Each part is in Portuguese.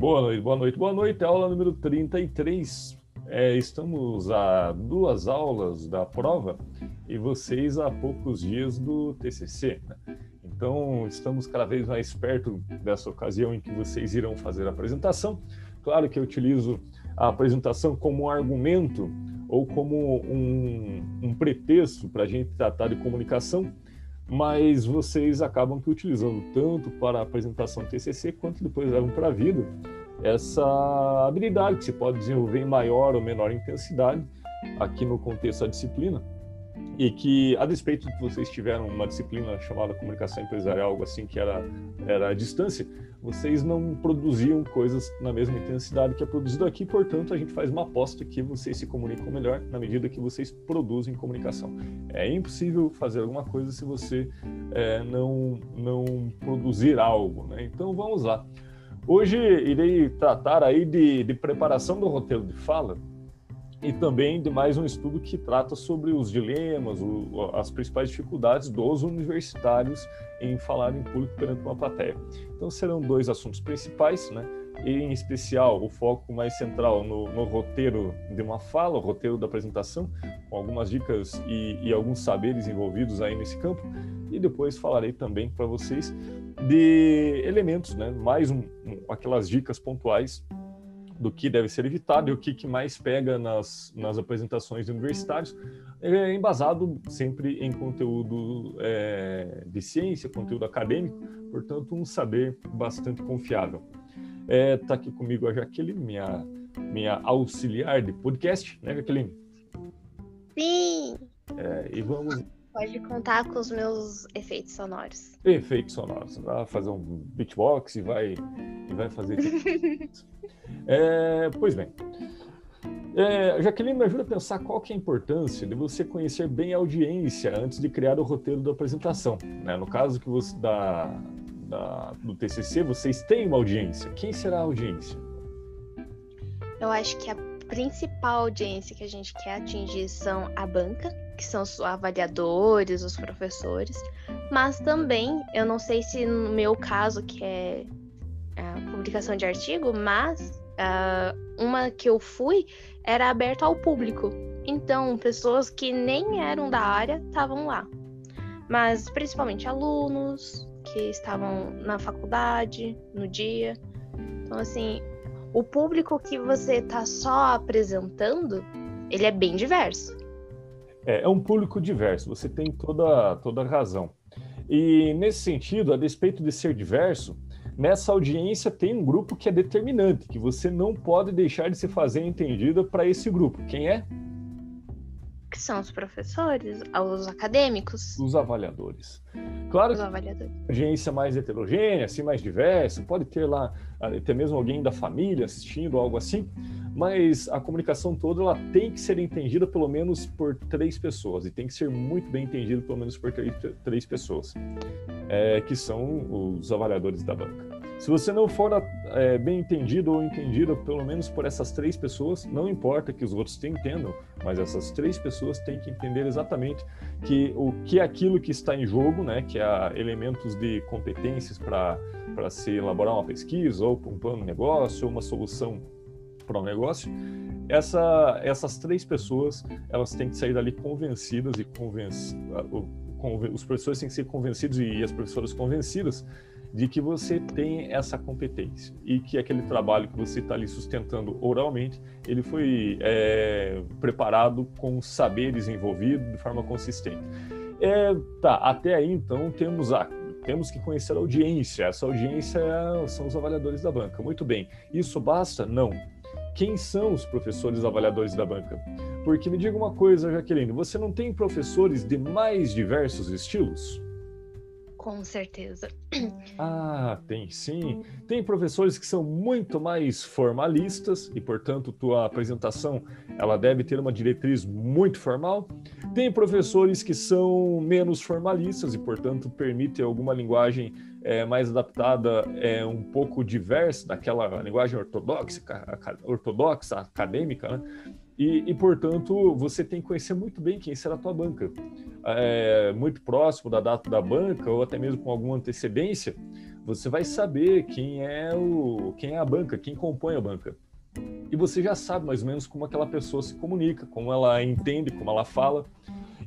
Boa noite, boa noite, boa noite. Aula número 33. É, estamos a duas aulas da prova e vocês há poucos dias do TCC. Né? Então, estamos cada vez mais perto dessa ocasião em que vocês irão fazer a apresentação. Claro que eu utilizo a apresentação como um argumento ou como um, um pretexto para a gente tratar de comunicação, mas vocês acabam que utilizando tanto para a apresentação TCC quanto depois levam para a vida essa habilidade que se pode desenvolver em maior ou menor intensidade aqui no contexto da disciplina. E que a despeito de vocês tiveram uma disciplina chamada comunicação empresarial algo assim que era era a distância vocês não produziam coisas na mesma intensidade que é produzido aqui, portanto, a gente faz uma aposta que vocês se comunicam melhor na medida que vocês produzem comunicação. É impossível fazer alguma coisa se você é, não, não produzir algo, né? Então, vamos lá. Hoje irei tratar aí de, de preparação do roteiro de fala, e também de mais um estudo que trata sobre os dilemas, o, as principais dificuldades dos universitários em falar em público perante uma plateia. Então serão dois assuntos principais, né? E, em especial o foco mais central no, no, roteiro de uma fala, o roteiro da apresentação, com algumas dicas e, e alguns saberes envolvidos aí nesse campo. E depois falarei também para vocês de elementos, né? Mais um, um, aquelas dicas pontuais do que deve ser evitado e o que, que mais pega nas, nas apresentações de universitários, é embasado sempre em conteúdo é, de ciência, conteúdo acadêmico, portanto, um saber bastante confiável. Está é, tá aqui comigo a Jaqueline, minha, minha auxiliar de podcast, né, Jaqueline? Sim! É, e vamos Pode contar com os meus efeitos sonoros. Efeitos sonoros. Vai fazer um beatbox e vai, e vai fazer. é, pois bem. É, Jaqueline, me ajuda a pensar qual que é a importância de você conhecer bem a audiência antes de criar o roteiro da apresentação. Né? No caso que você da, da, do TCC, vocês têm uma audiência. Quem será a audiência? Eu acho que a principal audiência que a gente quer atingir são a banca, que são os avaliadores, os professores, mas também, eu não sei se no meu caso, que é a publicação de artigo, mas uh, uma que eu fui era aberta ao público. Então, pessoas que nem eram da área estavam lá. Mas principalmente alunos que estavam na faculdade, no dia. Então, assim, o público que você está só apresentando, ele é bem diverso. É, é um público diverso, você tem toda, toda razão. E nesse sentido, a despeito de ser diverso, nessa audiência tem um grupo que é determinante, que você não pode deixar de se fazer entendida para esse grupo. Quem é? Que são os professores, os acadêmicos. Os avaliadores. Claro os avaliadores. que audiência mais heterogênea, assim, mais diversa, pode ter lá até mesmo alguém da família assistindo, algo assim, mas a comunicação toda ela tem que ser entendida pelo menos por três pessoas e tem que ser muito bem entendida pelo menos por três, três pessoas, é, que são os avaliadores da banca. Se você não for é, bem entendido ou entendida pelo menos por essas três pessoas, não importa que os outros te entendam, mas essas três pessoas têm que entender exatamente que o que é aquilo que está em jogo, né, que é elementos de competências para se elaborar uma pesquisa ou um plano de negócio ou uma solução para um negócio, essa, essas três pessoas elas têm que sair dali convencidas e convenc, os professores têm que ser convencidos e as professoras convencidas de que você tem essa competência e que aquele trabalho que você está ali sustentando oralmente, ele foi é, preparado com saber desenvolvido de forma consistente. É, tá, até aí então temos a temos que conhecer a audiência. Essa audiência são os avaliadores da banca. Muito bem. Isso basta? Não. Quem são os professores avaliadores da banca? Porque me diga uma coisa, Jaqueline, você não tem professores de mais diversos estilos? Com certeza. Ah, tem sim. Tem professores que são muito mais formalistas e, portanto, tua apresentação ela deve ter uma diretriz muito formal. Tem professores que são menos formalistas e, portanto, permitem alguma linguagem é, mais adaptada, é, um pouco diversa daquela linguagem ortodoxa, ortodoxa acadêmica, né? E, e, portanto, você tem que conhecer muito bem quem será a tua banca. É, muito próximo da data da banca, ou até mesmo com alguma antecedência, você vai saber quem é, o, quem é a banca, quem compõe a banca. E você já sabe mais ou menos como aquela pessoa se comunica, como ela entende, como ela fala.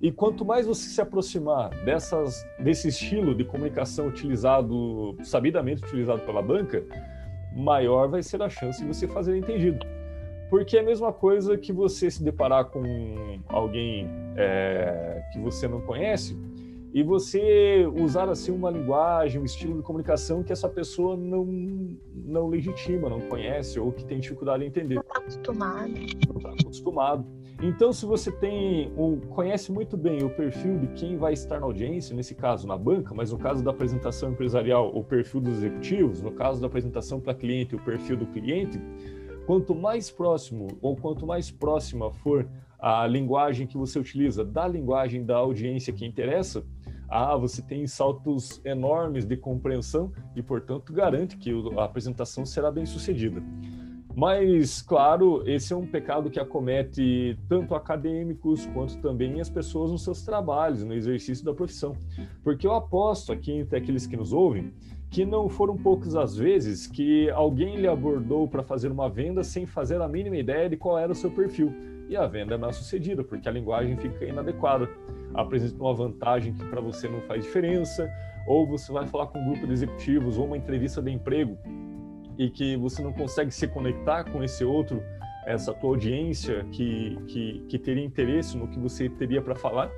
E quanto mais você se aproximar dessas, desse estilo de comunicação utilizado, sabidamente utilizado pela banca, maior vai ser a chance de você fazer entendido. Porque é a mesma coisa que você se deparar com alguém é, que você não conhece e você usar assim uma linguagem, um estilo de comunicação que essa pessoa não, não legitima, não conhece ou que tem dificuldade em entender. Não está acostumado. Não está acostumado. Então, se você tem um, conhece muito bem o perfil de quem vai estar na audiência, nesse caso na banca, mas no caso da apresentação empresarial, o perfil dos executivos, no caso da apresentação para cliente, o perfil do cliente, quanto mais próximo ou quanto mais próxima for a linguagem que você utiliza da linguagem da audiência que interessa, ah, você tem saltos enormes de compreensão e, portanto, garante que a apresentação será bem sucedida. Mas, claro, esse é um pecado que acomete tanto acadêmicos quanto também as pessoas nos seus trabalhos, no exercício da profissão. Porque eu aposto aqui entre aqueles que nos ouvem que não foram poucas as vezes que alguém lhe abordou para fazer uma venda sem fazer a mínima ideia de qual era o seu perfil. E a venda é mal sucedida, porque a linguagem fica inadequada, apresenta uma vantagem que para você não faz diferença, ou você vai falar com um grupo de executivos ou uma entrevista de emprego e que você não consegue se conectar com esse outro, essa tua audiência que, que, que teria interesse no que você teria para falar.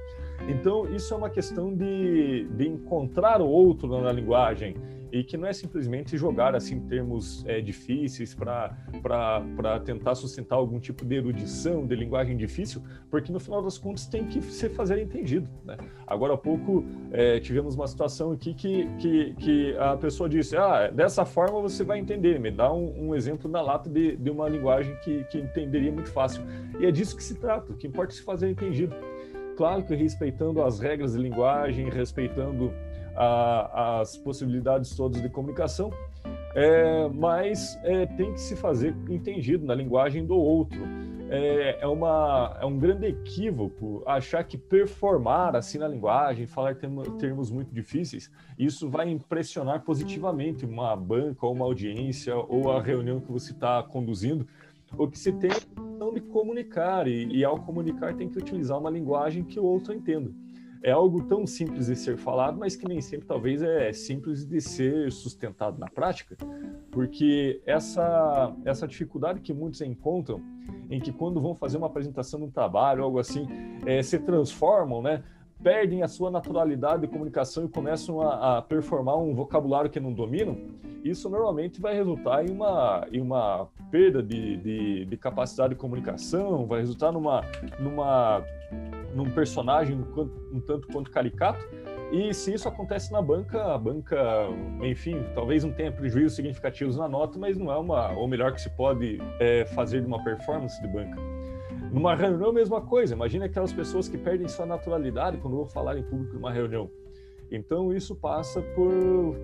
Então, isso é uma questão de, de encontrar o outro na linguagem, e que não é simplesmente jogar assim termos é, difíceis para tentar sustentar algum tipo de erudição, de linguagem difícil, porque no final das contas tem que ser fazer entendido. Né? Agora há pouco é, tivemos uma situação aqui que, que, que a pessoa disse: Ah, dessa forma você vai entender, me dá um, um exemplo na lata de, de uma linguagem que, que entenderia muito fácil. E é disso que se trata, o que importa é se fazer entendido. Claro que respeitando as regras de linguagem, respeitando a, as possibilidades todas de comunicação, é, mas é, tem que se fazer entendido na linguagem do outro. É, é, uma, é um grande equívoco achar que performar assim na linguagem, falar termos, muito difíceis, isso vai impressionar positivamente uma banca ou uma audiência ou a reunião que você está conduzindo. O que se tem é questão de comunicar, e, e ao comunicar tem que utilizar uma linguagem que o outro entenda é algo tão simples de ser falado, mas que nem sempre talvez é simples de ser sustentado na prática, porque essa essa dificuldade que muitos encontram em que quando vão fazer uma apresentação de um trabalho, algo assim, é, se transformam, né? Perdem a sua naturalidade de comunicação e começam a, a performar um vocabulário que não dominam, isso normalmente vai resultar em uma, em uma perda de, de, de capacidade de comunicação, vai resultar numa, numa num personagem um tanto quanto caricato. E se isso acontece na banca, a banca, enfim, talvez não tenha prejuízos significativos na nota, mas não é uma, ou melhor que se pode é, fazer de uma performance de banca. Numa reunião, a mesma coisa. Imagina aquelas pessoas que perdem sua naturalidade quando vão falar em público numa reunião. Então, isso passa por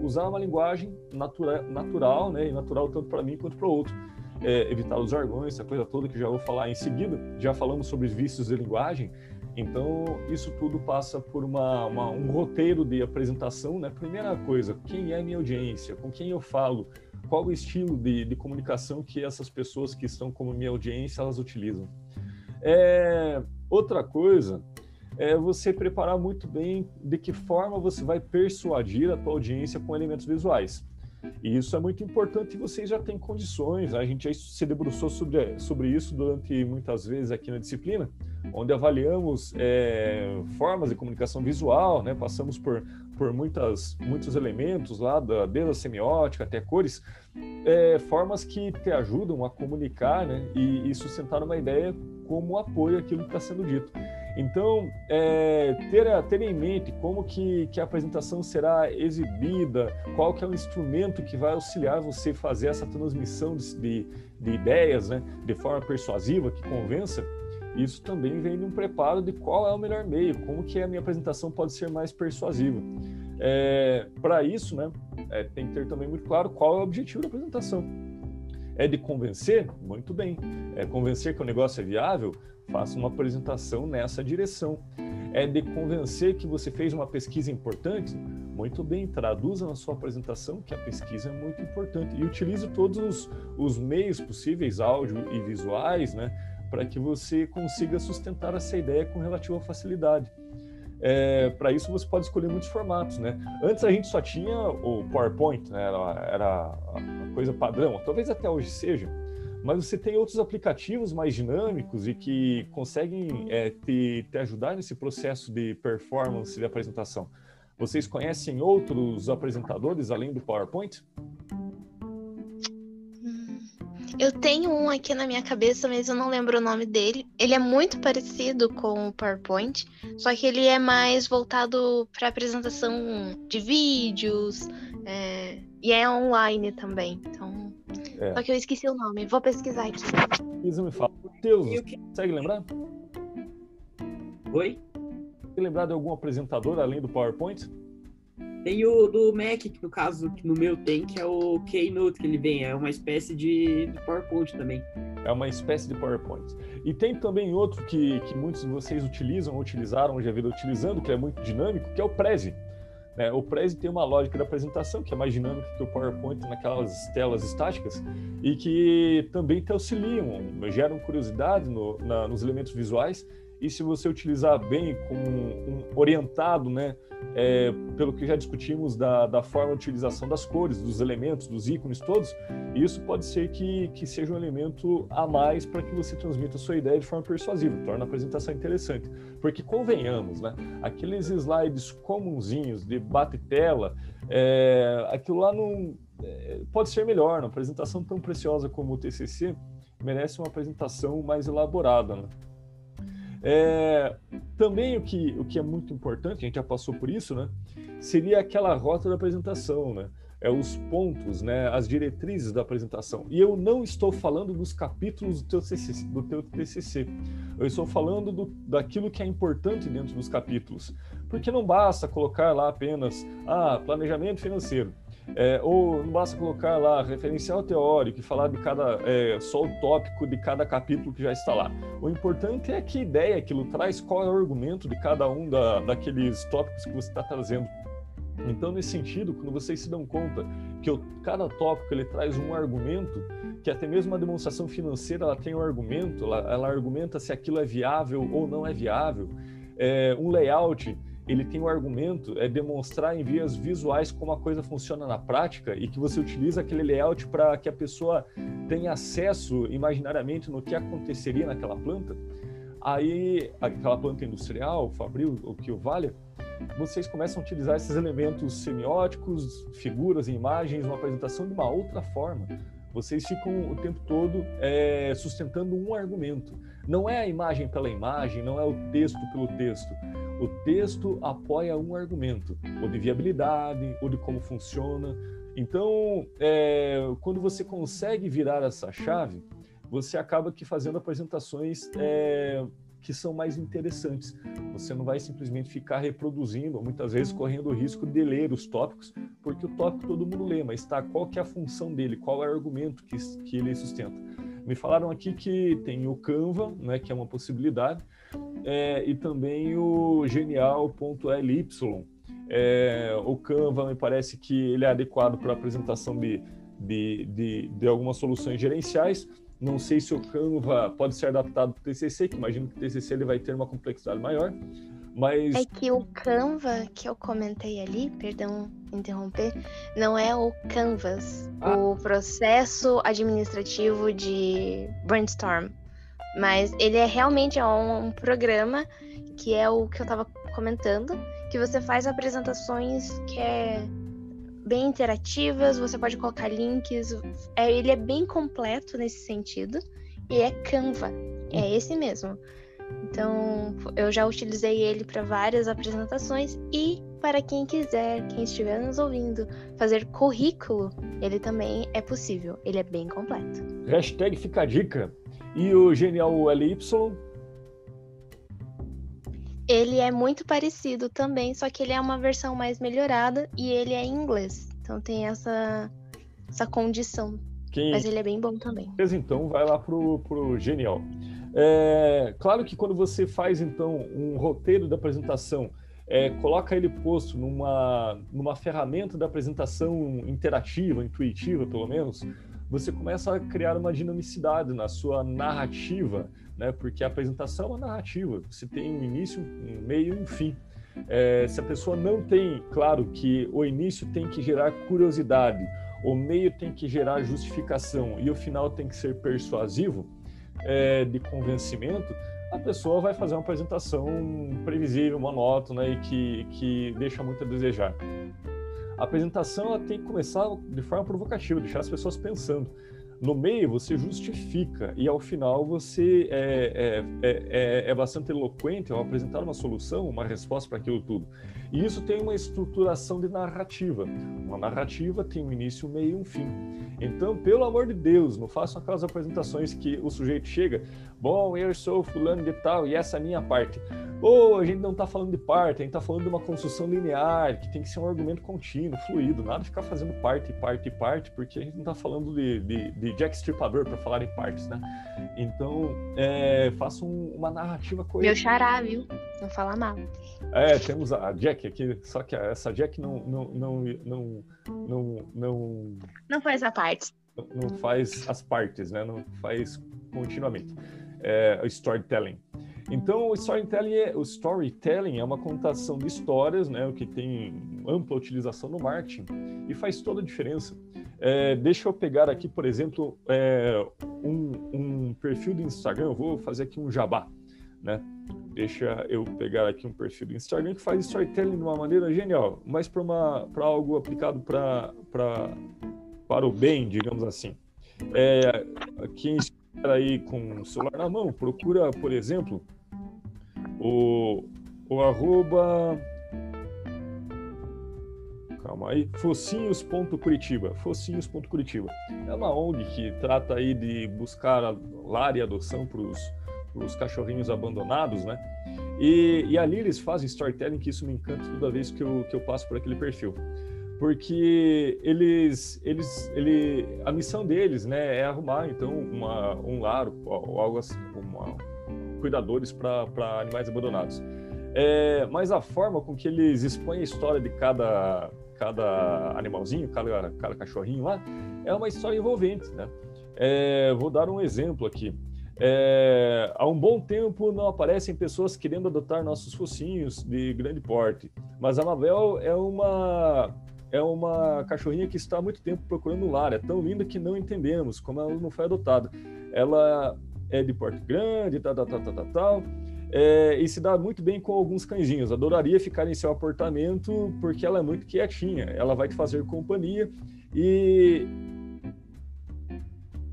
usar uma linguagem natura, natural, né, e natural tanto para mim quanto para o outro. É, evitar os jargões, essa coisa toda que já vou falar em seguida. Já falamos sobre os vícios de linguagem, então, isso tudo passa por uma, uma, um roteiro de apresentação, né? Primeira coisa, quem é minha audiência? Com quem eu falo? Qual o estilo de, de comunicação que essas pessoas que estão como minha audiência, elas utilizam? É, outra coisa é você preparar muito bem de que forma você vai persuadir a tua audiência com elementos visuais. E isso é muito importante e vocês já têm condições. A gente já se debruçou sobre, sobre isso durante muitas vezes aqui na disciplina, onde avaliamos é, formas de comunicação visual, né? passamos por, por muitas, muitos elementos lá, da, desde a semiótica até cores, é, formas que te ajudam a comunicar né? e, e sustentar uma ideia como apoio àquilo que está sendo dito. Então, é, ter, ter em mente como que, que a apresentação será exibida, qual que é o instrumento que vai auxiliar você fazer essa transmissão de, de, de ideias né, de forma persuasiva, que convença, isso também vem de um preparo de qual é o melhor meio, como que a minha apresentação pode ser mais persuasiva. É, Para isso, né, é, tem que ter também muito claro qual é o objetivo da apresentação É de convencer? Muito bem. É convencer que o negócio é viável? Faça uma apresentação nessa direção. É de convencer que você fez uma pesquisa importante? Muito bem, traduza na sua apresentação que a pesquisa é muito importante e utilize todos os, os meios possíveis, áudio e visuais, né, para que você consiga sustentar essa ideia com relativa facilidade. É, para isso você pode escolher muitos formatos, né? Antes a gente só tinha o PowerPoint, né? Era, era a coisa padrão, talvez até hoje seja, mas você tem outros aplicativos mais dinâmicos e que conseguem é, te, te ajudar nesse processo de performance de apresentação. Vocês conhecem outros apresentadores além do PowerPoint? Eu tenho um aqui na minha cabeça, mas eu não lembro o nome dele. Ele é muito parecido com o PowerPoint, só que ele é mais voltado para apresentação de vídeos é, e é online também. Então, é. só que eu esqueci o nome. Vou pesquisar aqui. Isa me fala. Deus, consegue lembrar? Oi? Consegue lembrar de algum apresentador além do PowerPoint? Tem o do Mac, que no caso, que no meu tem, que é o Keynote que ele vem. É uma espécie de, PowerPoint também. É uma espécie de PowerPoint. E tem também outro que, que muitos de vocês utilizam, utilizaram, já viram utilizando, que é muito dinâmico, que é o Prezi. Né? O Prezi tem uma lógica de apresentação que é mais dinâmica que o PowerPoint naquelas telas estáticas e que também te auxiliam, geram curiosidade no, na, nos elementos visuais e se você utilizar bem, com um, orientado, né, é, pelo que já discutimos da, da forma de utilização das cores, dos elementos, dos ícones todos, isso pode ser que, que seja um elemento a mais para que você transmita a sua ideia de forma persuasiva, torna a apresentação interessante. Porque convenhamos, né, aqueles slides comunzinhos de bate-tela, é, aquilo lá não é, pode ser melhor, uma apresentação tão preciosa como o TCC merece uma apresentação mais elaborada, né? É, também o que, o que é muito importante, a gente já passou por isso, né? Seria aquela rota da apresentação, né? É os pontos, né? As diretrizes da apresentação. E eu não estou falando dos capítulos do teu TCC. Do teu TCC. Eu estou falando do, daquilo que é importante dentro dos capítulos. Porque não basta colocar lá apenas ah, planejamento financeiro. É, ou basta colocar lá referencial teórico e falar de cada é, só o tópico de cada capítulo que já está lá. O importante é que ideia aquilo traz, qual é o argumento de cada um da, daqueles tópicos que você está trazendo. Então, nesse sentido, quando vocês se dão conta que o, cada tópico ele traz um argumento, que até mesmo a demonstração financeira ela tem um argumento, ela, ela argumenta se aquilo é viável ou não é viável, é, um layout ele tem o um argumento é demonstrar em vias visuais como a coisa funciona na prática e que você utiliza aquele layout para que a pessoa tenha acesso imaginariamente no que aconteceria naquela planta. Aí, aquela planta industrial, fabril, o que o valha, vocês começam a utilizar esses elementos semióticos, figuras imagens, uma apresentação de uma outra forma. Vocês ficam o tempo todo é, sustentando um argumento. Não é a imagem pela imagem, não é o texto pelo texto. O texto apoia um argumento, ou de viabilidade, ou de como funciona. Então, é, quando você consegue virar essa chave, você acaba que fazendo apresentações é, que são mais interessantes. Você não vai simplesmente ficar reproduzindo, ou muitas vezes correndo o risco de ler os tópicos, porque o tópico todo mundo lê, mas tá, qual que é a função dele, qual é o argumento que, que ele sustenta. Me falaram aqui que tem o Canva, né, que é uma possibilidade, é, e também o genial.ly. É, o Canva me parece que ele é adequado para apresentação de, de, de, de, algumas soluções gerenciais. Não sei se o Canva pode ser adaptado para o TCC, que imagino que o TCC ele vai ter uma complexidade maior. Mas... É que o Canva que eu comentei ali, perdão interromper, não é o Canvas, ah. o processo administrativo de brainstorm. Mas ele é realmente é um, um programa que é o que eu estava comentando, que você faz apresentações que é bem interativas, você pode colocar links, é, ele é bem completo nesse sentido e é Canva, é hum. esse mesmo. Então, eu já utilizei ele para várias apresentações e para quem quiser, quem estiver nos ouvindo, fazer currículo, ele também é possível. Ele é bem completo. Hashtag fica a dica. E o Genial LY? Ele é muito parecido também, só que ele é uma versão mais melhorada e ele é em inglês. Então tem essa, essa condição Quem... Mas ele é bem bom também. Mas então vai lá pro, pro Genial. É, claro que quando você faz então um roteiro da apresentação, é, coloca ele posto numa, numa ferramenta da apresentação interativa, intuitiva pelo menos, você começa a criar uma dinamicidade na sua narrativa, né? Porque a apresentação é uma narrativa. Você tem um início, um meio e um fim. É, se a pessoa não tem, claro que o início tem que gerar curiosidade, o meio tem que gerar justificação e o final tem que ser persuasivo, é, de convencimento, a pessoa vai fazer uma apresentação previsível, monótona e que, que deixa muito a desejar. A apresentação ela tem que começar de forma provocativa, deixar as pessoas pensando. No meio você justifica e ao final você é, é, é, é, é bastante eloquente ao apresentar uma solução, uma resposta para aquilo tudo. E isso tem uma estruturação de narrativa. Uma narrativa tem um início, um meio e um fim. Então, pelo amor de Deus, não façam aquelas apresentações que o sujeito chega, bom, eu sou fulano de tal e essa é a minha parte. Ou a gente não está falando de parte, a gente está falando de uma construção linear, que tem que ser um argumento contínuo, fluido, nada de ficar fazendo parte, parte, parte, porque a gente não está falando de, de, de Jack Stripador para falar em partes, né? Então, é, façam uma narrativa coesa. Meu xará, viu? Não fala mal. É, temos a Jack aqui, só que essa Jack não não não não não não, não faz a parte. Não faz as partes, né? Não faz continuamente. É, storytelling. Então, o storytelling, é, o storytelling é uma contação de histórias, né, o que tem ampla utilização no marketing e faz toda a diferença. É, deixa eu pegar aqui, por exemplo, é, um, um, perfil do Instagram, eu vou fazer aqui um jabá, né? Deixa eu pegar aqui um perfil do Instagram que faz storytelling de uma maneira genial, mas para algo aplicado pra, pra, para o bem, digamos assim. É, quem estiver aí com o celular na mão, procura, por exemplo, o, o arroba. Calma aí, focinhos.curitiba. Focinhos.curitiba. É uma ONG que trata aí de buscar lar e adoção para os cachorrinhos abandonados, né? E, e ali eles fazem storytelling, que isso me encanta toda vez que eu, que eu passo por aquele perfil porque eles, eles, ele, a missão deles, né, é arrumar então uma, um lar ou algo assim, uma, cuidadores para animais abandonados. É, mas a forma com que eles expõem a história de cada, cada animalzinho, cada, cada cachorrinho lá, é uma história envolvente, né? É, vou dar um exemplo aqui. É, há um bom tempo não aparecem pessoas querendo adotar nossos focinhos de grande porte, mas a Mabel é uma é uma cachorrinha que está há muito tempo procurando um lar. É tão linda que não entendemos como ela não foi adotada. Ela é de porte grande, tal, tal, tal, tal, tal, tal. É, e se dá muito bem com alguns cãezinhos. Adoraria ficar em seu apartamento porque ela é muito quietinha. Ela vai te fazer companhia e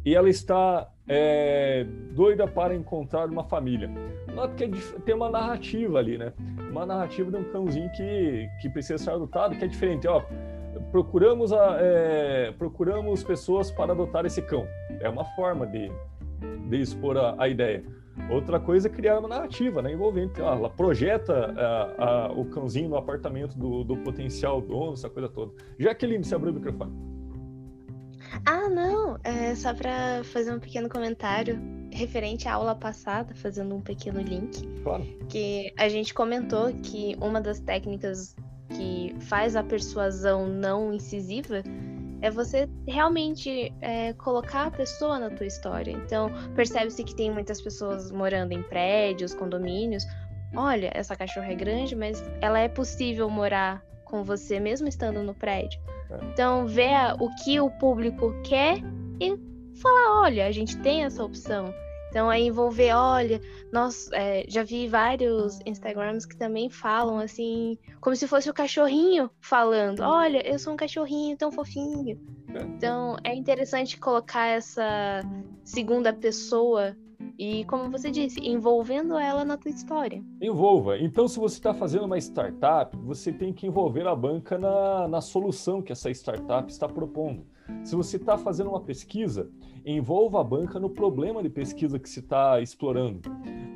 e ela está é, doida para encontrar uma família. Nota que é, tem uma narrativa ali, né? Uma narrativa de um cãozinho que, que precisa ser adotado, que é diferente. Ó, procuramos, a, é, procuramos pessoas para adotar esse cão. É uma forma de, de expor a, a ideia. Outra coisa é criar uma narrativa né, envolvente. Ah, ela projeta a, o cãozinho no apartamento do, do potencial dono, essa coisa toda. Jaqueline, você abriu o microfone. Ah, não. É só para fazer um pequeno comentário referente à aula passada, fazendo um pequeno link. Claro. Que a gente comentou que uma das técnicas que faz a persuasão não incisiva é você realmente é, colocar a pessoa na tua história. Então, percebe-se que tem muitas pessoas morando em prédios, condomínios. Olha, essa cachorra é grande, mas ela é possível morar com você mesmo estando no prédio. Então, vê o que o público quer e falar: olha, a gente tem essa opção. Então, é envolver, olha, nós é, já vi vários Instagrams que também falam assim, como se fosse o cachorrinho falando: olha, eu sou um cachorrinho tão fofinho. É. Então, é interessante colocar essa segunda pessoa e, como você disse, envolvendo ela na tua história. Envolva. Então, se você está fazendo uma startup, você tem que envolver a banca na, na solução que essa startup está propondo. Se você está fazendo uma pesquisa, envolva a banca no problema de pesquisa que se está explorando.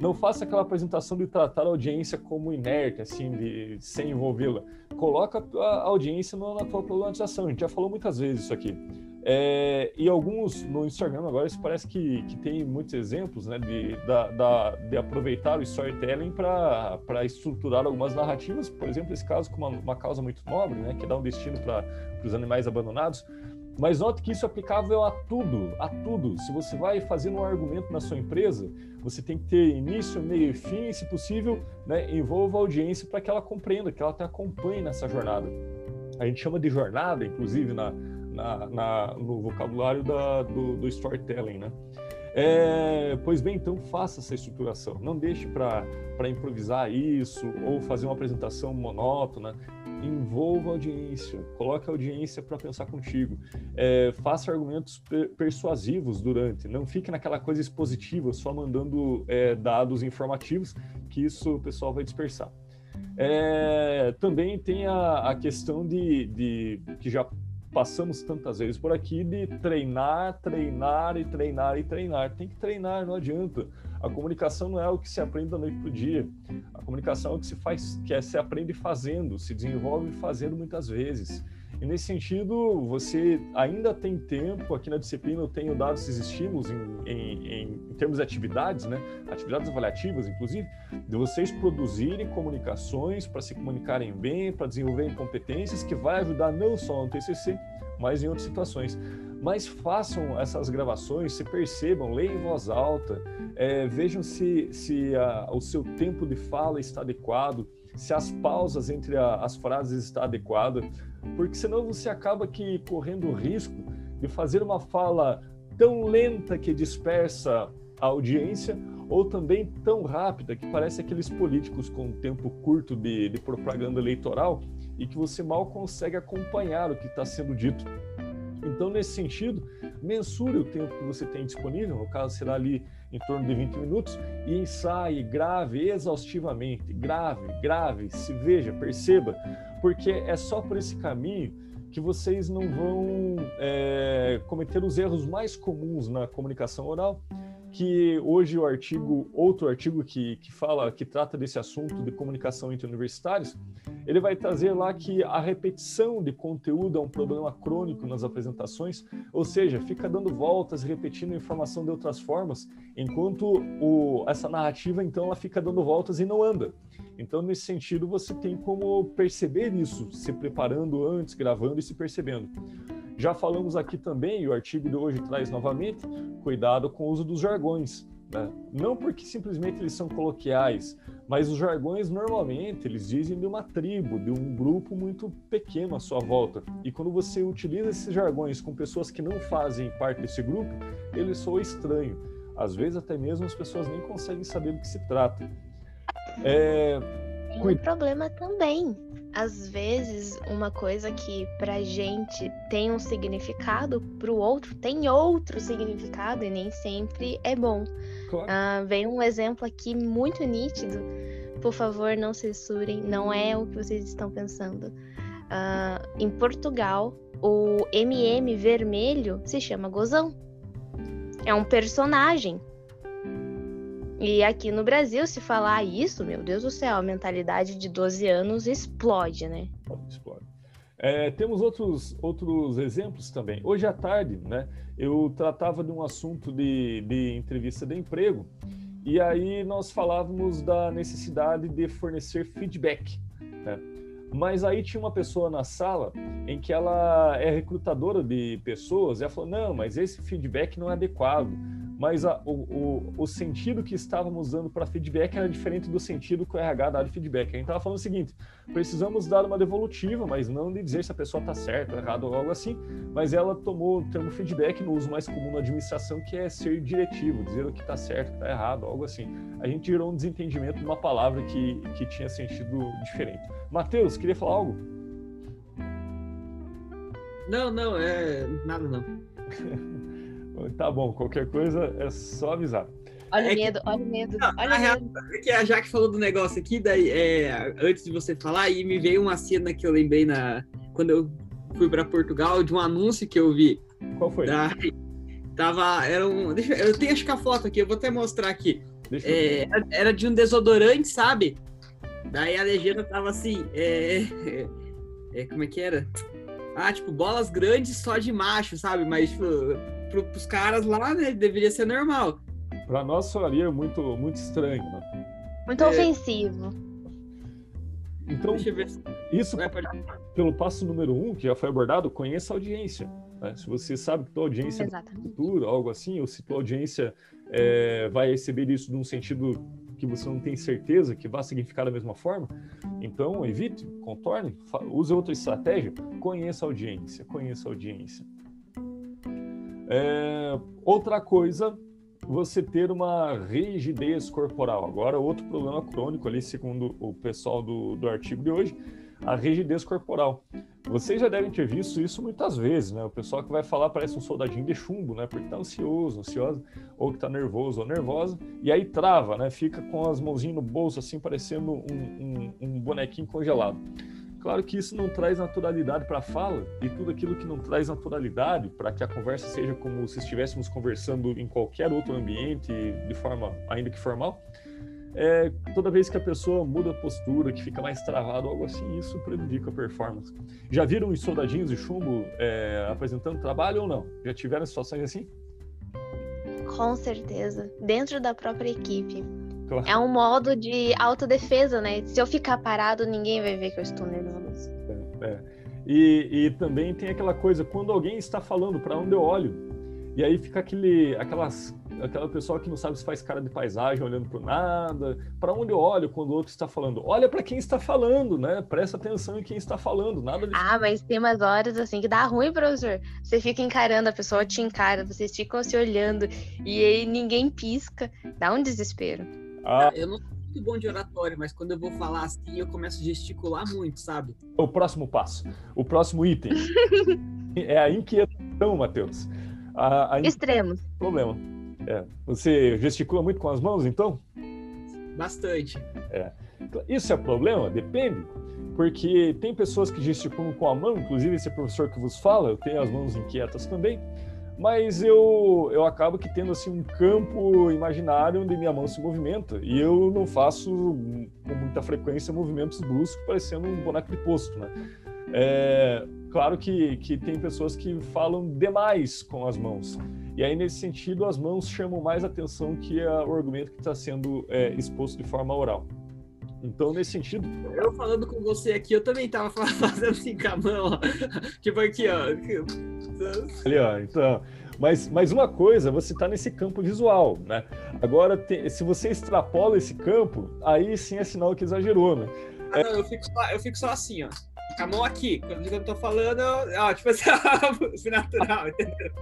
Não faça aquela apresentação de tratar a audiência como inerte, assim, de sem envolvê-la. Coloca a audiência na tua problematização. A gente já falou muitas vezes isso aqui. É, e alguns no Instagram agora isso parece que, que tem muitos exemplos né, de, da, da, de aproveitar o storytelling para estruturar algumas narrativas, por exemplo, esse caso com uma, uma causa muito nobre, né, que dá um destino para os animais abandonados. Mas note que isso é aplicável a tudo, a tudo. Se você vai fazer um argumento na sua empresa, você tem que ter início, meio e fim, e, se possível, né, envolva a audiência para que ela compreenda, que ela te acompanhe nessa jornada. A gente chama de jornada, inclusive, na, na, na no vocabulário da, do, do storytelling, né? É, pois bem, então faça essa estruturação. Não deixe para improvisar isso ou fazer uma apresentação monótona. Envolva a audiência, coloque a audiência para pensar contigo. É, faça argumentos per persuasivos durante. Não fique naquela coisa expositiva, só mandando é, dados informativos, que isso o pessoal vai dispersar. É, também tem a, a questão de, de, que já passamos tantas vezes por aqui de treinar, treinar e treinar e treinar. Tem que treinar, não adianta. A comunicação não é o que se aprende da noite para o dia. A comunicação é o que se faz, que é, se aprende fazendo, se desenvolve fazendo muitas vezes. E nesse sentido, você ainda tem tempo, aqui na disciplina eu tenho dado esses estímulos em, em, em termos de atividades, né? atividades avaliativas, inclusive, de vocês produzirem comunicações para se comunicarem bem, para desenvolverem competências, que vai ajudar não só no TCC, mas em outras situações. Mas façam essas gravações, se percebam, leiam em voz alta, é, vejam se, se a, o seu tempo de fala está adequado, se as pausas entre a, as frases está adequada, porque senão você acaba que correndo o risco de fazer uma fala tão lenta que dispersa a audiência ou também tão rápida que parece aqueles políticos com um tempo curto de, de propaganda eleitoral e que você mal consegue acompanhar o que está sendo dito. Então, nesse sentido, mensure o tempo que você tem disponível, no caso será ali em torno de 20 minutos, e ensaie, grave exaustivamente, grave, grave, se veja, perceba, porque é só por esse caminho que vocês não vão é, cometer os erros mais comuns na comunicação oral, que hoje o artigo, outro artigo que, que fala, que trata desse assunto de comunicação entre universitários, ele vai trazer lá que a repetição de conteúdo é um problema crônico nas apresentações, ou seja, fica dando voltas, repetindo informação de outras formas, enquanto o, essa narrativa, então, ela fica dando voltas e não anda. Então, nesse sentido, você tem como perceber isso, se preparando antes, gravando e se percebendo. Já falamos aqui também, e o artigo de hoje traz novamente, cuidado com o uso dos jargões. Né? Não porque simplesmente eles são coloquiais, mas os jargões normalmente eles dizem de uma tribo, de um grupo muito pequeno à sua volta. E quando você utiliza esses jargões com pessoas que não fazem parte desse grupo, ele soa estranho. Às vezes até mesmo as pessoas nem conseguem saber do que se trata. É... Tem um problema também às vezes uma coisa que pra gente tem um significado, pro outro tem outro significado e nem sempre é bom. Claro. Uh, vem um exemplo aqui muito nítido. Por favor, não censurem, não é o que vocês estão pensando. Uh, em Portugal, o MM vermelho se chama Gozão. É um personagem e aqui no Brasil, se falar isso, meu Deus do céu, a mentalidade de 12 anos explode, né? Explode. É, temos outros, outros exemplos também. Hoje à tarde, né, eu tratava de um assunto de, de entrevista de emprego e aí nós falávamos da necessidade de fornecer feedback. Né? Mas aí tinha uma pessoa na sala em que ela é recrutadora de pessoas e ela falou: não, mas esse feedback não é adequado mas a, o, o, o, sentido que estávamos dando para feedback era diferente do sentido que o RH dá de feedback. A gente estava falando o seguinte: precisamos dar uma devolutiva, mas não de dizer se a pessoa está certa errada ou algo assim. Mas ela tomou o termo feedback no uso mais comum na administração, que é ser diretivo, dizer o que está certo, o que está errado, algo assim. A gente tirou um desentendimento de uma palavra que, que tinha sentido diferente. Matheus, queria falar algo? Não, não, é nada não. Tá bom, qualquer coisa é só avisar. Olha é o medo, que... olha o medo, não, olha o medo. É que a Jaque falou do negócio aqui, daí, é, antes de você falar, e me veio uma cena que eu lembrei na, quando eu fui para Portugal, de um anúncio que eu vi. Qual foi? Da, tava, era um, deixa, eu tenho acho que a foto aqui, eu vou até mostrar aqui. É. Era de um desodorante, sabe? Daí a legenda tava assim, é, é, é, como é que era? Ah, tipo, bolas grandes só de macho, sabe? Mas, tipo, pro, pros caras lá, né, deveria ser normal. Pra nós soaria muito, muito estranho, né? Muito é... ofensivo. Então, isso pelo passo número um, que já foi abordado, conheça a audiência. Né? Se você sabe que tua audiência Exatamente. é futuro, algo assim, ou se tua audiência é, vai receber isso num sentido que você não tem certeza que vai significar da mesma forma, então evite, contorne, use outra estratégia, conheça a audiência, conheça a audiência. É, outra coisa, você ter uma rigidez corporal. Agora, outro problema crônico ali, segundo o pessoal do, do artigo de hoje, a rigidez corporal. Vocês já devem ter visto isso muitas vezes, né? O pessoal que vai falar parece um soldadinho de chumbo, né? Porque tá ansioso, ansiosa, ou que tá nervoso ou nervosa, e aí trava, né? Fica com as mãozinhas no bolso, assim, parecendo um, um, um bonequinho congelado. Claro que isso não traz naturalidade para a fala, e tudo aquilo que não traz naturalidade para que a conversa seja como se estivéssemos conversando em qualquer outro ambiente, de forma ainda que formal, é, toda vez que a pessoa muda a postura, que fica mais travado, algo assim, isso prejudica a performance. Já viram os soldadinhos de chumbo é, apresentando trabalho ou não? Já tiveram situações assim? Com certeza, dentro da própria equipe. Claro. É um modo de autodefesa, né? Se eu ficar parado, ninguém vai ver que eu estou nervoso. É, é. E, e também tem aquela coisa, quando alguém está falando para onde eu olho, e aí fica aquele, aquelas, aquela pessoa que não sabe se faz cara de paisagem olhando para nada. Para onde eu olho quando o outro está falando? Olha para quem está falando, né? Presta atenção em quem está falando. Nada de... Ah, mas tem umas horas assim que dá ruim, professor. Você fica encarando, a pessoa te encara, vocês ficam se olhando e aí ninguém pisca. Dá um desespero. Ah. Eu não sou muito bom de oratório, mas quando eu vou falar assim, eu começo a gesticular muito, sabe? O próximo passo, o próximo item é a inquietação, Matheus. A, a... Extremos. Problema. É. Você gesticula muito com as mãos, então? Bastante. É. Isso é problema? Depende. Porque tem pessoas que gesticulam com a mão, inclusive esse professor que vos fala, eu tenho as mãos inquietas também, mas eu, eu acabo que tendo assim um campo imaginário onde minha mão se movimenta e eu não faço com muita frequência movimentos bruscos parecendo um boneco de posto, né? É, claro que, que tem pessoas que falam demais com as mãos. E aí, nesse sentido, as mãos chamam mais atenção que a, o argumento que está sendo é, exposto de forma oral. Então, nesse sentido. Eu falando com você aqui, eu também estava fazendo assim com a mão, ó. Tipo aqui, ó. Ali, ó. Então. Mas, mas uma coisa, você está nesse campo visual, né? Agora, tem, se você extrapola esse campo, aí sim é sinal que exagerou, né? Ah, não, eu fico, eu fico só assim, ó com a mão aqui. Quando eu tô falando, ó, tipo assim, natural, entendeu?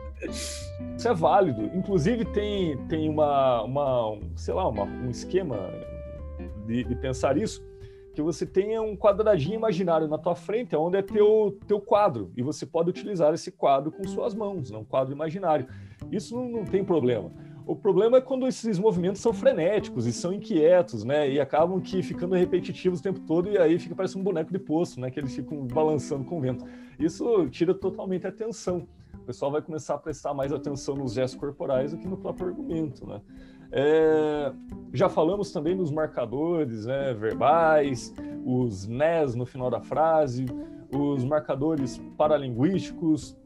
Isso é válido. Inclusive, tem, tem uma, uma sei lá, uma, um esquema de, de, pensar isso, que você tenha um quadradinho imaginário na tua frente, onde é teu, teu quadro, e você pode utilizar esse quadro com suas mãos, né? um quadro imaginário. Isso não, não tem problema. O problema é quando esses movimentos são frenéticos e são inquietos, né? E acabam que ficando repetitivos o tempo todo e aí fica parece um boneco de poço, né? Que eles ficam balançando com o vento. Isso tira totalmente a atenção. O pessoal vai começar a prestar mais atenção nos gestos corporais do que no próprio argumento, né? É, já falamos também nos marcadores né, verbais, os NES no final da frase, os marcadores paralinguísticos,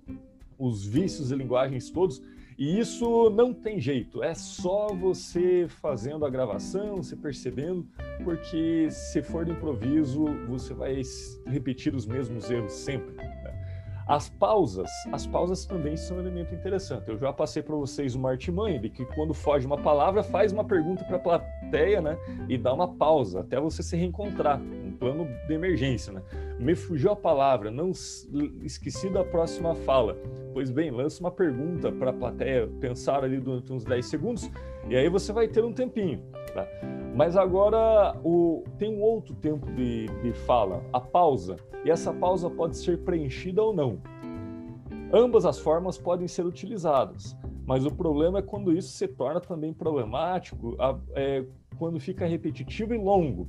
os vícios e linguagens todos. E isso não tem jeito, é só você fazendo a gravação, se percebendo, porque se for de improviso, você vai repetir os mesmos erros sempre. As pausas, as pausas também são um elemento interessante. Eu já passei para vocês uma artimanha de que quando foge uma palavra, faz uma pergunta para a plateia, né? E dá uma pausa até você se reencontrar, um plano de emergência, né? Me fugiu a palavra, não esqueci da próxima fala. Pois bem, lança uma pergunta para a plateia pensar ali durante uns 10 segundos e aí você vai ter um tempinho. Tá? Mas agora o, tem um outro tempo de, de fala, a pausa. E essa pausa pode ser preenchida ou não. Ambas as formas podem ser utilizadas, mas o problema é quando isso se torna também problemático, é, quando fica repetitivo e longo.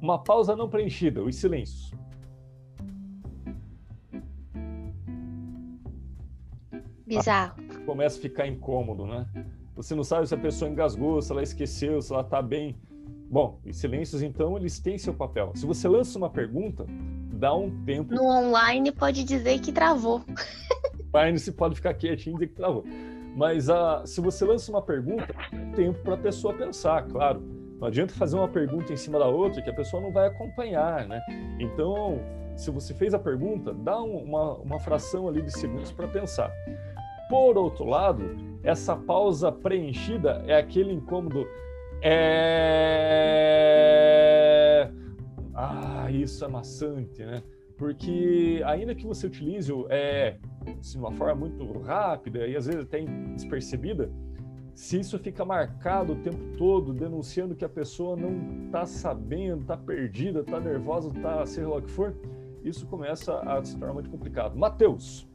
Uma pausa não preenchida, os silêncios. Bizarro. Começa a ficar incômodo, né? Você não sabe se a pessoa engasgou, se ela esqueceu, se ela está bem. Bom, os silêncios, então, eles têm seu papel. Se você lança uma pergunta, dá um tempo. No online pode dizer que travou. Online se pode ficar quietinho e dizer que travou. Mas uh, se você lança uma pergunta, tempo para a pessoa pensar, claro. Não adianta fazer uma pergunta em cima da outra que a pessoa não vai acompanhar, né? Então, se você fez a pergunta, dá uma, uma fração ali de segundos para pensar. Por outro lado, essa pausa preenchida é aquele incômodo. É... Ah, isso é maçante, né? Porque ainda que você utilize é, assim, de uma forma muito rápida e às vezes até despercebida, se isso fica marcado o tempo todo, denunciando que a pessoa não está sabendo, está perdida, está nervosa, está seja lá o que for, isso começa a se tornar muito complicado. Matheus.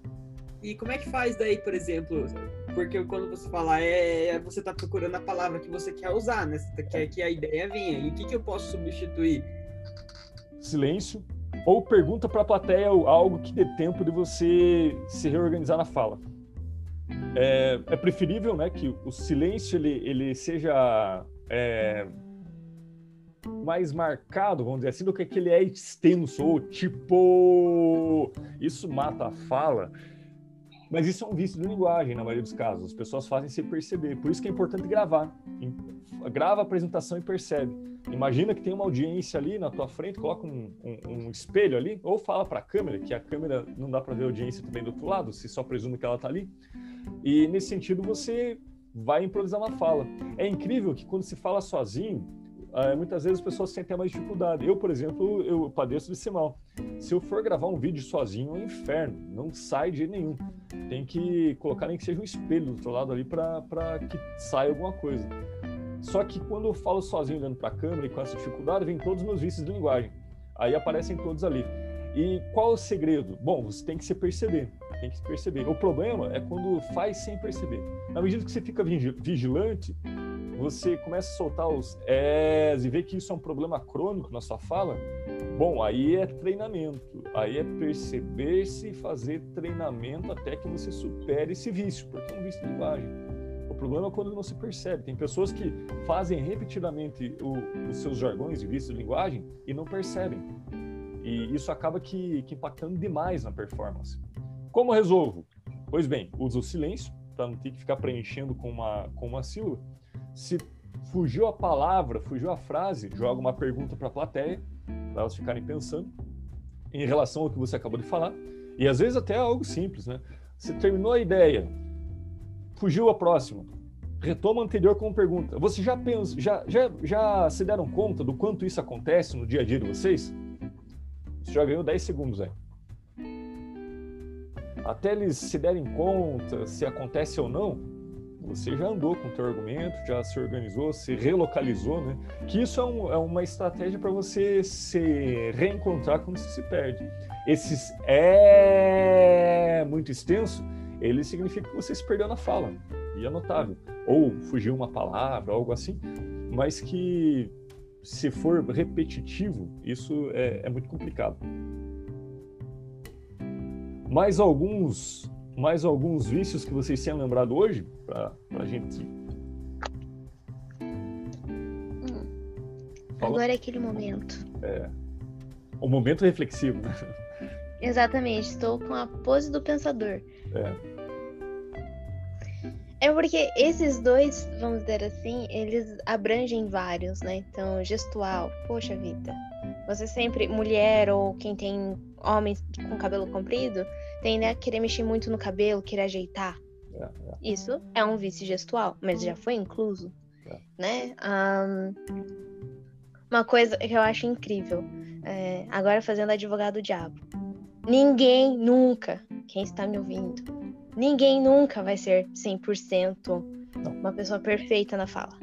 E como é que faz daí, por exemplo? Porque quando você fala, é, é você está procurando a palavra que você quer usar, né? Você quer que a ideia venha. E o que, que eu posso substituir? Silêncio. Ou pergunta para a plateia algo que dê tempo de você se reorganizar na fala. É, é preferível né, que o silêncio ele, ele seja é, mais marcado, vamos dizer assim, do que aquele é extenso, ou tipo. Isso mata a fala. Mas isso é um vício de linguagem, na maioria dos casos. As pessoas fazem sem perceber. Por isso que é importante gravar. Grava a apresentação e percebe. Imagina que tem uma audiência ali na tua frente, coloca um, um, um espelho ali, ou fala para a câmera, que a câmera não dá para ver a audiência também do outro lado, se só presume que ela está ali. E nesse sentido você vai improvisar uma fala. É incrível que quando se fala sozinho, uh, muitas vezes as pessoas sentem mais dificuldade. Eu, por exemplo, eu padeço desse mal. Se eu for gravar um vídeo sozinho, é um inferno. Não sai de nenhum. Tem que colocar nem que seja um espelho do outro lado ali para que saia alguma coisa. Só que quando eu falo sozinho olhando para a câmera e com essa dificuldade, vem todos os meus vícios de linguagem. Aí aparecem todos ali. E qual é o segredo? Bom, você tem que se perceber. Tem que se perceber. O problema é quando faz sem perceber. Na medida que você fica vigilante, você começa a soltar os és e vê que isso é um problema crônico na sua fala, bom, aí é treinamento. Aí é perceber-se e fazer treinamento até que você supere esse vício, porque é um vício de linguagem. O problema é quando não se percebe. Tem pessoas que fazem repetidamente o, os seus jargões e vícios de linguagem e não percebem. E isso acaba que, que impactando demais na performance. Como resolvo? Pois bem, uso o silêncio, para não ter que ficar preenchendo com uma, com uma sílaba se fugiu a palavra, fugiu a frase, joga uma pergunta para a plateia, para elas ficarem pensando em relação ao que você acabou de falar. E às vezes até é algo simples, né? Você terminou a ideia, fugiu a próxima, retoma a anterior com pergunta. Você já pensa, já, já, já se deram conta do quanto isso acontece no dia a dia de vocês? Você já ganhou 10 segundos aí. Até eles se derem conta se acontece ou não, você já andou com o teu argumento, já se organizou, se relocalizou, né? Que isso é, um, é uma estratégia para você se reencontrar quando você se perde. Esses é muito extenso, ele significa que você se perdeu na fala, e é notável. Ou fugiu uma palavra, algo assim, mas que se for repetitivo, isso é, é muito complicado. Mais alguns mais alguns vícios que vocês tenham lembrado hoje para a gente. Hum. Agora é aquele momento. É. O momento reflexivo? Exatamente, estou com a pose do pensador. É. É porque esses dois, vamos dizer assim, eles abrangem vários, né? Então, gestual, poxa vida. Você sempre, mulher ou quem tem homens com cabelo comprido, tende a querer mexer muito no cabelo, querer ajeitar. É, é. Isso é um vício gestual, mas já foi incluso, é. né? Um, uma coisa que eu acho incrível, é, agora fazendo advogado diabo. Ninguém nunca, quem está me ouvindo, ninguém nunca vai ser 100% uma pessoa perfeita na fala.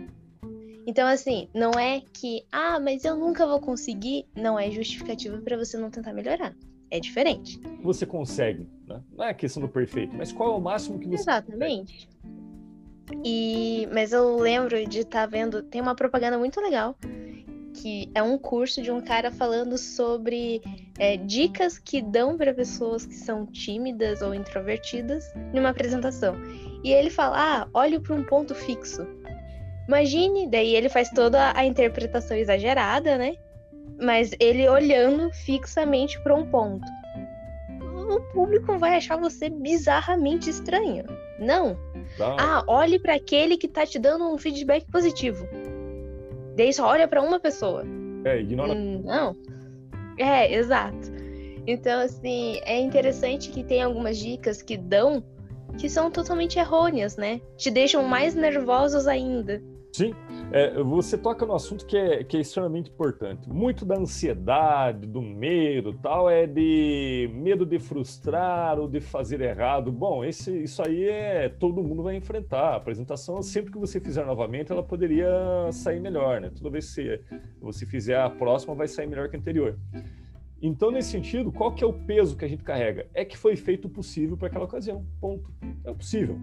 Então, assim, não é que, ah, mas eu nunca vou conseguir, não é justificativa para você não tentar melhorar é diferente. Você consegue, né? Não é questão do perfeito, mas qual é o máximo que você Exatamente. E mas eu lembro de estar tá vendo, tem uma propaganda muito legal que é um curso de um cara falando sobre é, dicas que dão para pessoas que são tímidas ou introvertidas numa apresentação. E ele fala: ah, olhe para um ponto fixo. Imagine, daí ele faz toda a interpretação exagerada, né? Mas ele olhando fixamente para um ponto. O público vai achar você bizarramente estranho. Não. Não. Ah, olhe para aquele que tá te dando um feedback positivo. Daí só olha para uma pessoa. É, ignora. Hum, Não. É, exato. Então, assim, é interessante que tem algumas dicas que dão que são totalmente errôneas, né? Te deixam mais nervosos ainda. Sim, é, você toca no assunto que é, que é extremamente importante. Muito da ansiedade, do medo, tal, é de medo de frustrar ou de fazer errado. Bom, esse, isso aí é todo mundo vai enfrentar. A apresentação, sempre que você fizer novamente, ela poderia sair melhor, né? Toda vez que você fizer a próxima, vai sair melhor que a anterior. Então, nesse sentido, qual que é o peso que a gente carrega? É que foi feito o possível para aquela ocasião. Ponto. É o possível.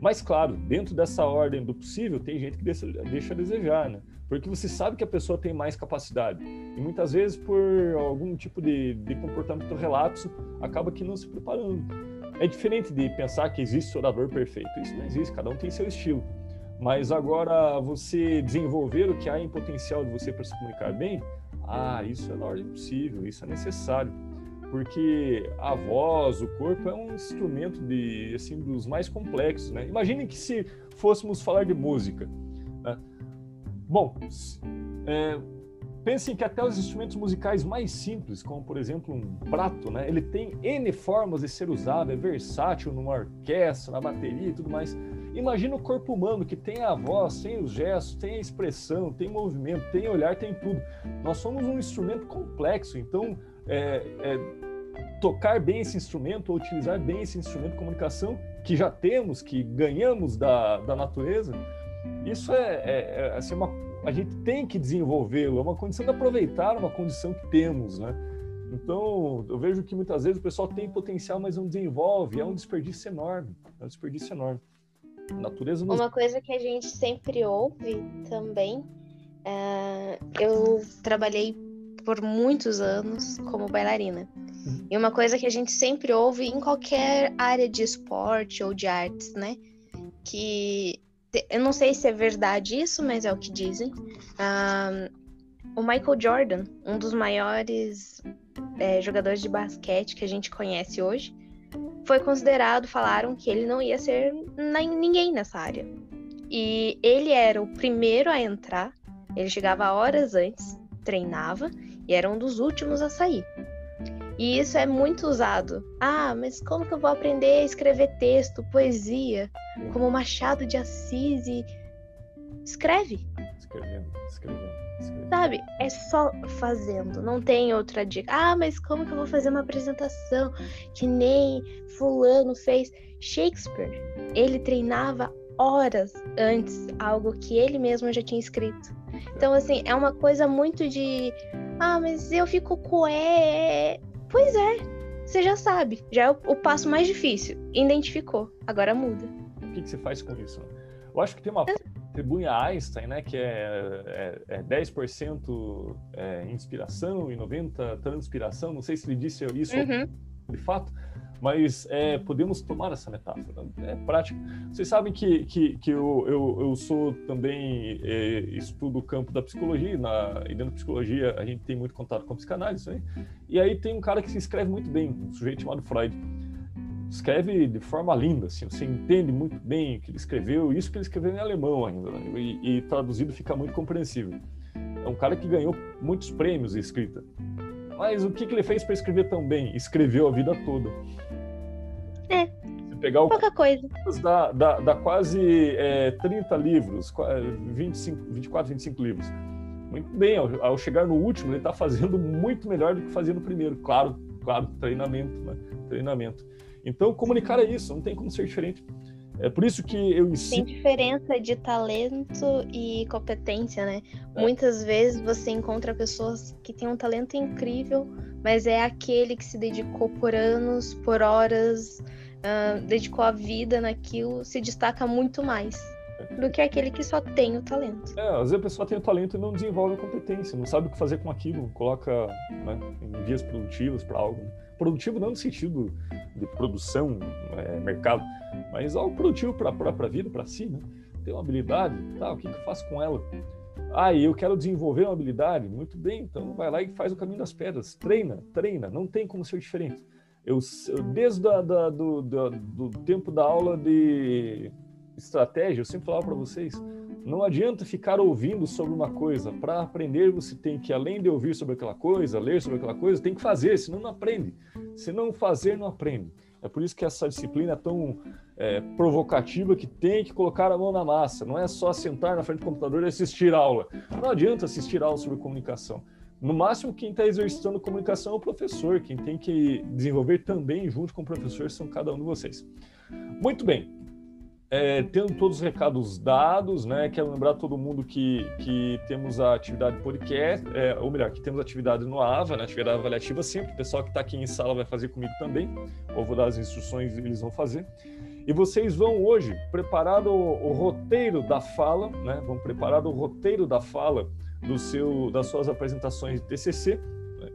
Mas, claro, dentro dessa ordem do possível, tem gente que deixa, deixa a desejar, né? Porque você sabe que a pessoa tem mais capacidade. E muitas vezes, por algum tipo de, de comportamento relapso, acaba que não se preparando. É diferente de pensar que existe orador perfeito. Isso não existe, cada um tem seu estilo. Mas agora, você desenvolver o que há em potencial de você para se comunicar bem, ah, isso é na ordem possível, isso é necessário porque a voz, o corpo é um instrumento de assim dos mais complexos, né? Imaginem que se fôssemos falar de música, né? bom, é, pensem que até os instrumentos musicais mais simples, como por exemplo um prato, né? Ele tem n formas de ser usado, é versátil numa orquestra, na bateria e tudo mais. Imagina o corpo humano que tem a voz, tem os gestos, tem a expressão, tem movimento, tem olhar, tem tudo. Nós somos um instrumento complexo, então é, é, tocar bem esse instrumento, ou utilizar bem esse instrumento de comunicação que já temos, que ganhamos da, da natureza, isso é, é, é assim, uma, a gente tem que desenvolvê-lo, é uma condição de aproveitar uma condição que temos, né? Então, eu vejo que muitas vezes o pessoal tem potencial, mas não desenvolve, é um desperdício enorme, é um desperdício enorme. A natureza. Uma coisa que a gente sempre ouve também, uh, eu trabalhei por muitos anos como bailarina. Uhum. E uma coisa que a gente sempre ouve em qualquer área de esporte ou de artes, né? Que eu não sei se é verdade isso, mas é o que dizem. Um, o Michael Jordan, um dos maiores é, jogadores de basquete que a gente conhece hoje, foi considerado, falaram que ele não ia ser ninguém nessa área. E ele era o primeiro a entrar, ele chegava horas antes, treinava e era um dos últimos a sair. E isso é muito usado. Ah, mas como que eu vou aprender a escrever texto, poesia, como Machado de Assis e... Escreve. Escrevendo, escrevendo, escrevendo. Sabe? É só fazendo, não tem outra dica. Ah, mas como que eu vou fazer uma apresentação que nem fulano fez? Shakespeare, ele treinava horas antes algo que ele mesmo já tinha escrito. Então, assim, é uma coisa muito de. Ah, mas eu fico coé. Pois é, você já sabe. Já é o, o passo mais difícil. Identificou. Agora muda. O que, que você faz com isso? Eu acho que tem uma atribui a Einstein, né, que é, é, é 10% é, inspiração e 90% transpiração. Não sei se ele disse isso uhum. de fato mas é, podemos tomar essa metáfora, é prática. Vocês sabem que, que, que eu, eu, eu sou também, é, estudo o campo da psicologia, na, e dentro da psicologia a gente tem muito contato com psicanálise, né? e aí tem um cara que se escreve muito bem, um sujeito chamado Freud, escreve de forma linda, assim, você entende muito bem o que ele escreveu, isso que ele escreveu em alemão ainda, né? e, e traduzido fica muito compreensível. É um cara que ganhou muitos prêmios em escrita. Mas o que, que ele fez para escrever tão bem? Escreveu a vida toda. É. Se pegar o pouca coisa. Dá, dá, dá quase é, 30 livros, 25, 24, 25 livros. Muito bem, ao, ao chegar no último, ele está fazendo muito melhor do que fazia no primeiro. Claro, claro, treinamento, né? Treinamento. Então, comunicar é isso, não tem como ser diferente. É por isso que eu ensino. Tem diferença de talento e competência, né? É. Muitas vezes você encontra pessoas que têm um talento incrível, mas é aquele que se dedicou por anos, por horas, uh, dedicou a vida naquilo, se destaca muito mais. do que aquele que só tem o talento. É, às vezes a pessoa tem o talento e não desenvolve a competência, não sabe o que fazer com aquilo, coloca né, em vias produtivas para algo. Produtivo não no sentido de produção, é, mercado, mas algo produtivo para a própria vida, para si, né? Tem uma habilidade, tá? O que, que eu faço com ela? Ah, eu quero desenvolver uma habilidade. Muito bem, então vai lá e faz o caminho das pedras. Treina, treina, não tem como ser diferente. Eu, eu desde a, da, do, da, do tempo da aula de estratégia, eu sempre falava para vocês, não adianta ficar ouvindo sobre uma coisa. Para aprender, você tem que, além de ouvir sobre aquela coisa, ler sobre aquela coisa, tem que fazer, senão não aprende. Se não fazer, não aprende. É por isso que essa disciplina é tão é, provocativa que tem que colocar a mão na massa. Não é só sentar na frente do computador e assistir aula. Não adianta assistir aula sobre comunicação. No máximo, quem está exercitando comunicação é o professor. Quem tem que desenvolver também, junto com o professor, são cada um de vocês. Muito bem. É, tendo todos os recados dados, né? Quero lembrar todo mundo que, que temos a atividade podcast, é, ou melhor, que temos atividade no AVA, né? Atividade avaliativa sempre. O pessoal que está aqui em sala vai fazer comigo também. Ou vou dar as instruções e eles vão fazer. E vocês vão hoje preparar o, o roteiro da fala, né? Vão preparar o roteiro da fala do seu, das suas apresentações de TCC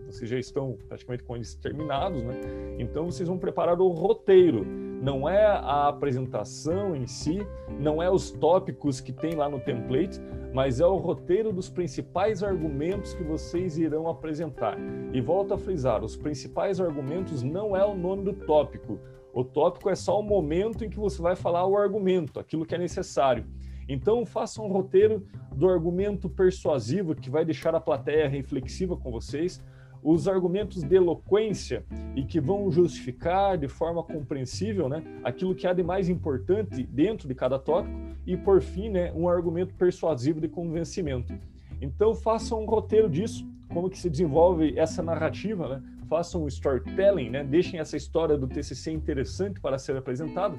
vocês já estão praticamente com eles terminados, né? Então vocês vão preparar o roteiro. Não é a apresentação em si, não é os tópicos que tem lá no template, mas é o roteiro dos principais argumentos que vocês irão apresentar. E volto a frisar, os principais argumentos não é o nome do tópico. O tópico é só o momento em que você vai falar o argumento, aquilo que é necessário. Então, faça um roteiro do argumento persuasivo que vai deixar a plateia reflexiva com vocês, os argumentos de eloquência e que vão justificar de forma compreensível né, aquilo que há de mais importante dentro de cada tópico e, por fim, né, um argumento persuasivo de convencimento. Então, façam um roteiro disso, como que se desenvolve essa narrativa, né? façam um storytelling, né? deixem essa história do TCC interessante para ser apresentada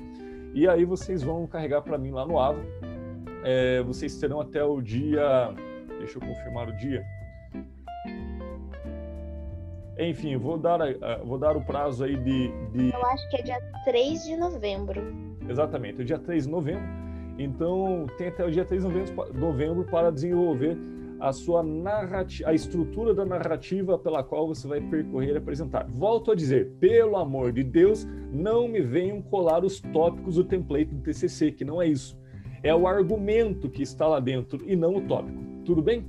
e aí vocês vão carregar para mim lá no AVA. É, vocês terão até o dia, deixa eu confirmar o dia, enfim, vou dar, vou dar o prazo aí de, de. Eu acho que é dia 3 de novembro. Exatamente, o dia 3 de novembro. Então, tem até o dia 3 de novembro, novembro para desenvolver a sua narrativa, a estrutura da narrativa pela qual você vai percorrer e apresentar. Volto a dizer, pelo amor de Deus, não me venham colar os tópicos do template do TCC, que não é isso. É o argumento que está lá dentro e não o tópico. Tudo bem?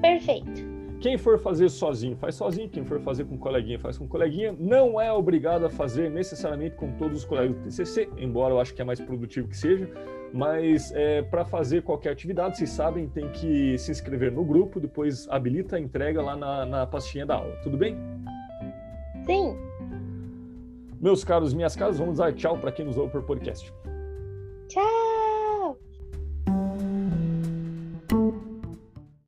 Perfeito. Quem for fazer sozinho, faz sozinho. Quem for fazer com coleguinha, faz com coleguinha. Não é obrigado a fazer necessariamente com todos os colegas do TCC, embora eu acho que é mais produtivo que seja. Mas é, para fazer qualquer atividade, vocês sabem, tem que se inscrever no grupo, depois habilita a entrega lá na, na pastinha da aula. Tudo bem? Sim. Meus caros, minhas caras, vamos dar tchau para quem nos ouve por podcast. Tchau.